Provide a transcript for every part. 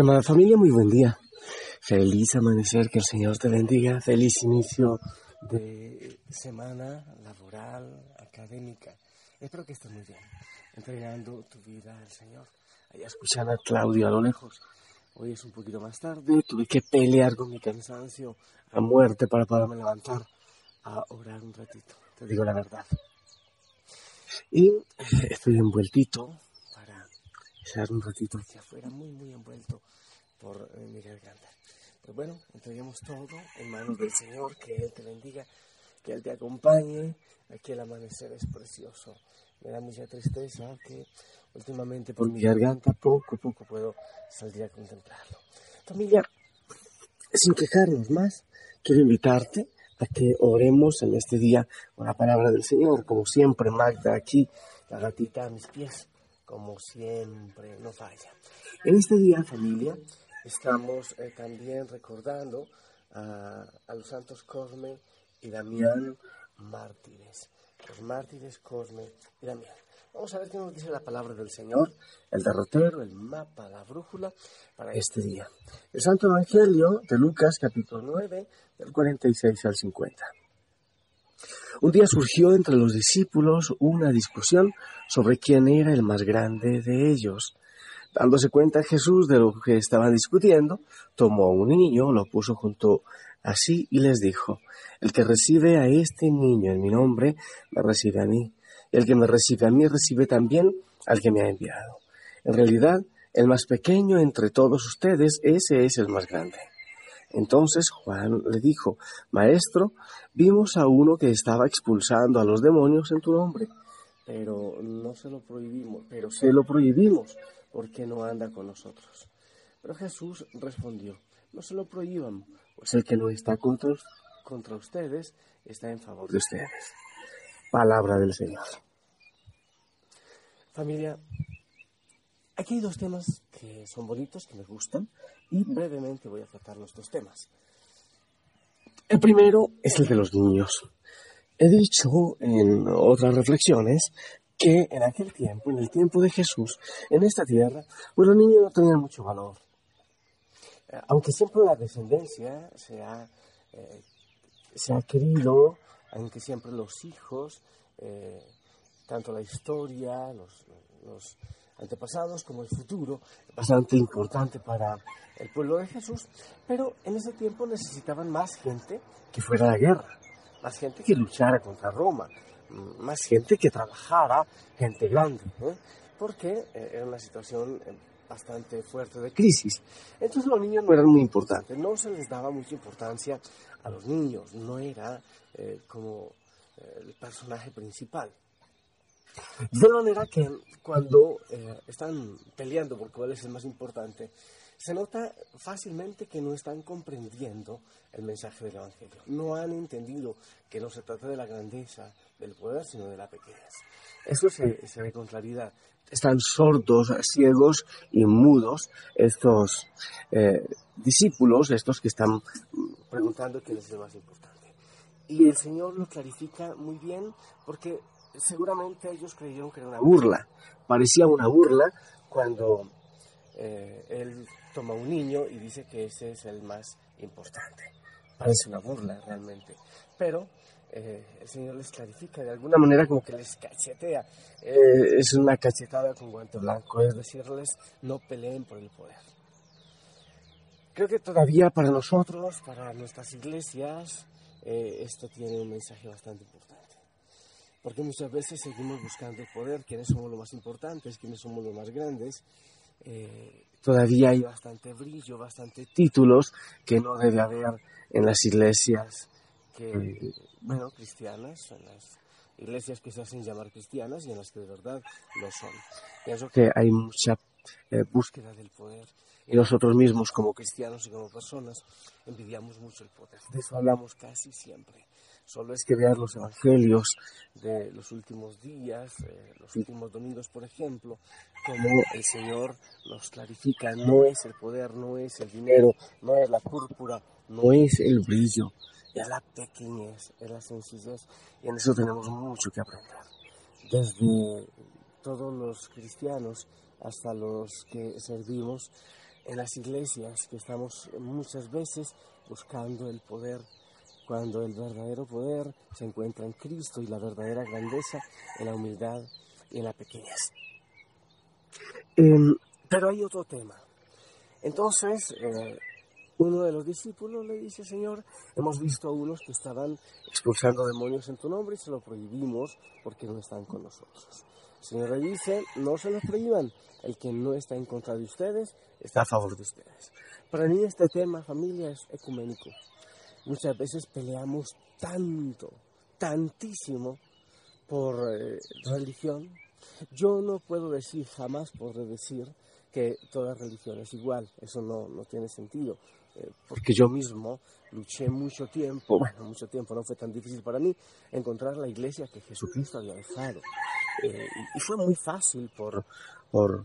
Mi amada familia, muy buen día. Feliz amanecer, que el Señor te bendiga. Feliz inicio de semana laboral, académica. Espero que estés muy bien, entregando tu vida al Señor. Allá escuchan a Claudio a lo lejos. Hoy es un poquito más tarde, tuve que pelear con mi cansancio a muerte para poderme levantar a orar un ratito. Te digo la verdad. Y estoy envueltito un ratito hacia afuera, muy, muy envuelto por eh, mi garganta. Pues bueno, entreguemos todo en manos del Señor, que Él te bendiga, que Él te acompañe. Aquí el amanecer es precioso. Me da mucha tristeza que últimamente por mi garganta poco a poco puedo salir a contemplarlo. Familia, sin quejarnos más, quiero invitarte a que oremos en este día con la palabra del Señor. Como siempre, Magda aquí, la gatita a mis pies, como siempre, no falla. En este día, familia, estamos eh, también recordando a, a, los santos Cosme y Damián mártires. Los mártires Cosme y Damián. Vamos a ver qué nos dice la palabra del Señor, el derrotero, el mapa, la brújula para este día. El Santo Evangelio de Lucas, capítulo 9, del 46 al 50. Un día surgió entre los discípulos una discusión sobre quién era el más grande de ellos. Dándose cuenta Jesús de lo que estaban discutiendo, tomó a un niño, lo puso junto a sí y les dijo, el que recibe a este niño en mi nombre, me recibe a mí. El que me recibe a mí, recibe también al que me ha enviado. En realidad, el más pequeño entre todos ustedes, ese es el más grande. Entonces Juan le dijo, Maestro, vimos a uno que estaba expulsando a los demonios en tu nombre, pero no se lo prohibimos, pero se lo prohibimos porque no anda con nosotros. Pero Jesús respondió, no se lo prohíban, pues el que no está contra, contra ustedes está en favor de ustedes. Palabra del Señor. Familia, aquí hay dos temas que son bonitos, que me gustan, y brevemente voy a tratar los dos temas. El primero es el de los niños. He dicho en otras reflexiones que en aquel tiempo, en el tiempo de Jesús, en esta tierra, pues los niños no tenían mucho valor. Aunque siempre la descendencia se ha, eh, se ha querido, aunque siempre los hijos, eh, tanto la historia, los antepasados como el futuro, bastante importante para el pueblo de Jesús, pero en ese tiempo necesitaban más gente que fuera a la guerra, más gente que luchara contra Roma, más gente que trabajara, gente grande, ¿eh? porque eh, era una situación bastante fuerte de crisis. Entonces los niños no eran muy importantes, no se les daba mucha importancia a los niños, no era eh, como el personaje principal. De manera que cuando eh, están peleando por cuál es el más importante, se nota fácilmente que no están comprendiendo el mensaje del Evangelio. No han entendido que no se trata de la grandeza del poder, sino de la pequeñez. Eso se, se ve con claridad. Están sordos, ciegos y mudos estos eh, discípulos, estos que están preguntando quién es el más importante. Y el Señor lo clarifica muy bien porque seguramente ellos creyeron que era una burla. Parecía una burla cuando eh, él toma un niño y dice que ese es el más importante. Parece una burla realmente. Pero eh, el Señor les clarifica de alguna manera como que les cachetea. Eh, es una cachetada con guante blanco, es decirles no peleen por el poder. Creo que todavía para nosotros, para nuestras iglesias, esto tiene un mensaje bastante importante. Porque muchas veces seguimos buscando el poder, quiénes somos los más importantes, quiénes somos los más grandes. Eh, todavía hay bastante brillo, bastante títulos que no debe haber en las iglesias bueno, cristianas, en las iglesias que se hacen llamar cristianas y en las que de verdad lo son. Pienso que hay mucha eh, búsqueda del poder y nosotros mismos como cristianos y como personas envidiamos mucho el poder. De eso hablamos casi siempre. Solo es que veas los evangelios de los últimos días, eh, los últimos domingos, por ejemplo, como el Señor nos clarifica, no es el poder, no es el dinero, no es la púrpura, no es el brillo, es la pequeñez, es la sencillez, y en eso tenemos mucho que aprender. Desde todos los cristianos hasta los que servimos en las iglesias, que estamos muchas veces buscando el poder, cuando el verdadero poder se encuentra en Cristo y la verdadera grandeza en la humildad y en la pequeñez. Em, pero hay otro tema. Entonces, eh, uno de los discípulos le dice, Señor, hemos visto a unos que estaban expulsando demonios en tu nombre y se lo prohibimos porque no están con nosotros. El Señor le dice, no se los prohíban, el que no está en contra de ustedes está a favor de ustedes. Para mí este tema, familia, es ecuménico. Muchas veces peleamos tanto, tantísimo por eh, religión. Yo no puedo decir, jamás podré decir que toda religión es igual. Eso no, no tiene sentido. Eh, porque yo mismo luché mucho tiempo, bueno, mucho tiempo, no fue tan difícil para mí encontrar la iglesia que Jesucristo había dejado. Eh, y, fue muy fácil por, por,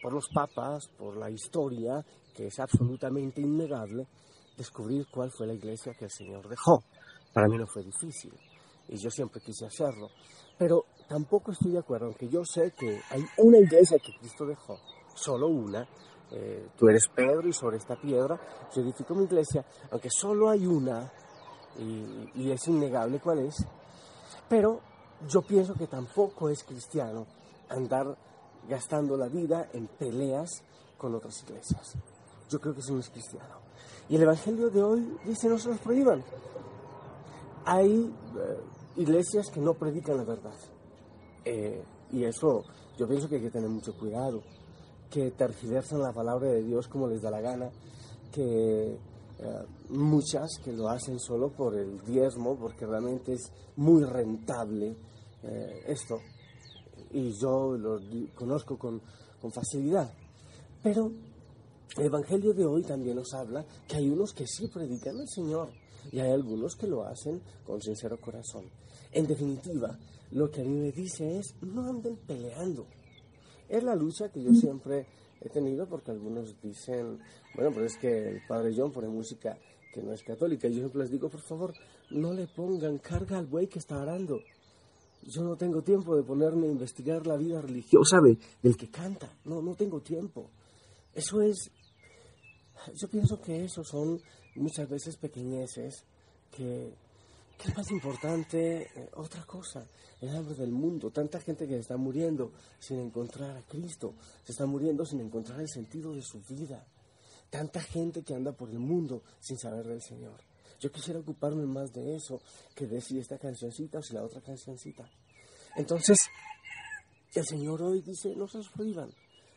por los papas, por la historia, que es absolutamente innegable, descubrir cuál fue la iglesia que el Señor dejó. Para mí no fue difícil y yo siempre quise hacerlo. Pero tampoco estoy de acuerdo, aunque yo sé que hay una iglesia que Cristo dejó, solo una. Eh, tú eres Pedro y sobre esta piedra yo edifico mi iglesia, aunque solo hay una y, y es innegable cuál es. Pero yo pienso que tampoco es cristiano andar gastando la vida en peleas con otras iglesias. Yo creo que eso no es cristiano. Y el Evangelio de hoy dice no se los prohíban. Hay eh, iglesias que no predican la verdad. Eh, y eso yo pienso que hay que tener mucho cuidado. Que tergiversan la palabra de Dios como les da la gana. Que eh, muchas que lo hacen solo por el diezmo, porque realmente es muy rentable esto. Y yo lo conozco con, con facilidad. Pero el Evangelio de hoy también nos habla que hay unos que sí predican al Señor y hay algunos que lo hacen con sincero corazón. En definitiva, lo que a mí me dice es, no anden peleando. Es la lucha que yo siempre he tenido porque algunos dicen, bueno, pero es que el Padre John pone música que no es católica. Yo siempre les digo, por favor, no le pongan carga al buey que está arando. Yo no tengo tiempo de ponerme a investigar la vida religiosa del que canta. No, no tengo tiempo. Eso es yo pienso que eso son muchas veces pequeñeces que, es más importante eh, otra cosa, el hambre del mundo. Tanta gente que se está muriendo sin encontrar a Cristo, se está muriendo sin encontrar el sentido de su vida. Tanta gente que anda por el mundo sin saber del Señor. Yo quisiera ocuparme más de eso que de si esta cancioncita o si la otra cancioncita. Entonces, el Señor hoy dice, no se prohíban.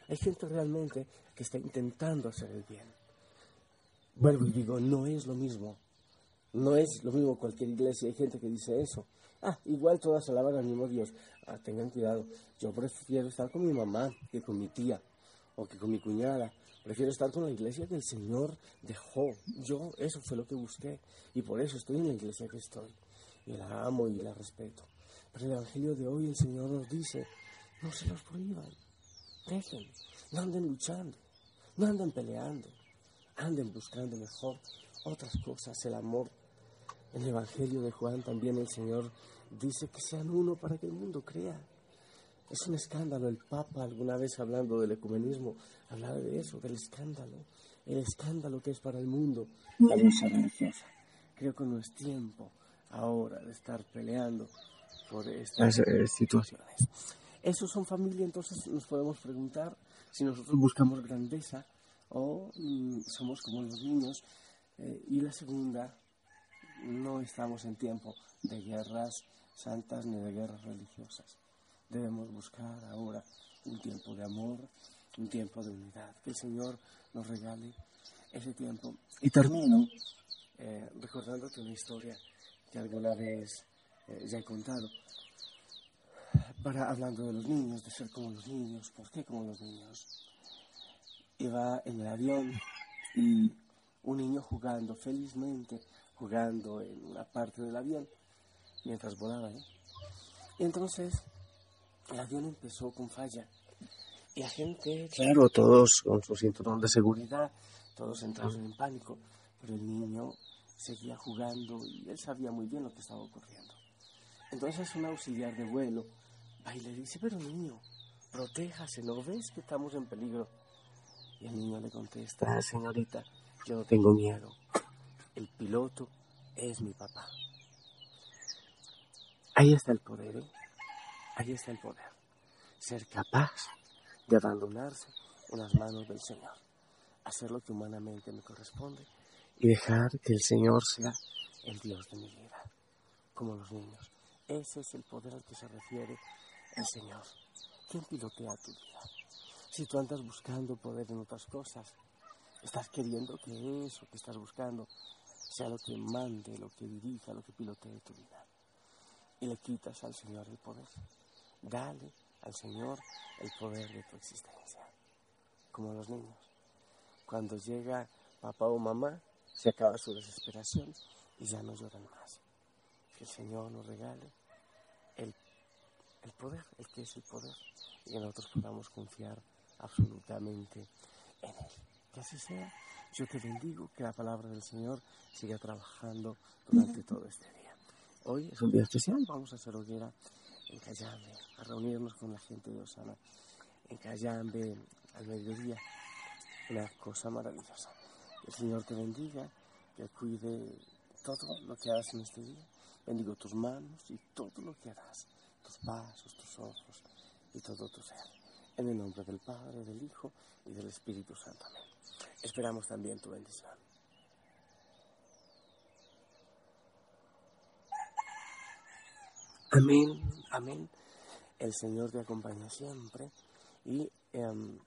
Hay gente realmente que está intentando hacer el bien. Vuelvo y digo, no es lo mismo. No es lo mismo cualquier iglesia. Hay gente que dice eso. Ah, igual todas alaban al mismo Dios. Ah, tengan cuidado. Yo prefiero estar con mi mamá que con mi tía o que con mi cuñada. Prefiero estar con la iglesia que el Señor dejó. Yo eso fue lo que busqué y por eso estoy en la iglesia que estoy. Y la amo y la respeto. Pero el Evangelio de hoy el Señor nos dice, no se los prohíban. Dejen, no anden luchando, no anden peleando anden buscando mejor otras cosas, el amor. En el Evangelio de Juan también el Señor dice que sean uno para que el mundo crea. Es un escándalo. El Papa alguna vez hablando del ecumenismo hablaba de eso, del escándalo. El escándalo que es para el mundo la lucha religiosa. Creo que no es tiempo ahora de estar peleando por estas eh, situaciones. Esos son familia, entonces nos podemos preguntar si nosotros buscamos grandeza o mm, somos como los niños. Eh, y la segunda, no estamos en tiempo de guerras santas ni de guerras religiosas. Debemos buscar ahora un tiempo de amor, un tiempo de unidad. Que el Señor nos regale ese tiempo. Y termino eh, recordándote una historia que alguna vez eh, ya he contado. Para, hablando de los niños, de ser como los niños, ¿por qué como los niños? Iba en el avión y un niño jugando felizmente, jugando en una parte del avión, mientras volaba. ¿eh? Y entonces el avión empezó con falla. Y la gente, claro, todos con su cinturón de seguridad, todos entraron en pánico, pero el niño seguía jugando y él sabía muy bien lo que estaba ocurriendo. Entonces un auxiliar de vuelo va y le dice, pero niño, protéjase, ¿no ves que estamos en peligro? Y el niño le contesta, ah, señorita, yo no tengo miedo. El piloto es mi papá. Ahí está el poder, ¿eh? Ahí está el poder. Ser capaz de abandonarse en las manos del Señor. Hacer lo que humanamente me corresponde y dejar que el Señor sea el Dios de mi vida. Como los niños. Ese es el poder al que se refiere el Señor. ¿Quién pilotea tu vida? Si tú andas buscando poder en otras cosas, estás queriendo que eso que estás buscando sea lo que mande, lo que dirija, lo que pilotee tu vida y le quitas al Señor el poder. Dale al Señor el poder de tu existencia. Como los niños. Cuando llega papá o mamá, se acaba su desesperación y ya no lloran más. Que el Señor nos regale el, el poder, el que es el poder, y que nosotros podamos confiar absolutamente en Él. Que así sea. Yo te bendigo, que la palabra del Señor siga trabajando durante todo este día. Hoy es un día especial, vamos a hacer hoguera en Cayambe, a reunirnos con la gente de Osana en Cayambe al mediodía. Una cosa maravillosa. El Señor te bendiga, que cuide todo lo que hagas en este día. Bendigo tus manos y todo lo que harás, tus pasos, tus ojos y todo tu ser. En el nombre del Padre, del Hijo y del Espíritu Santo. Amén. Esperamos también tu bendición. Amén, amén. El Señor te acompaña siempre y em,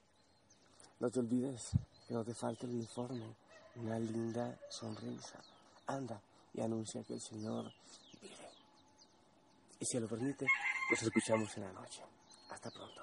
no te olvides que no te falte el uniforme, una linda sonrisa. Anda y anuncia que el Señor vive. Y si lo permite, nos escuchamos en la noche. Hasta pronto.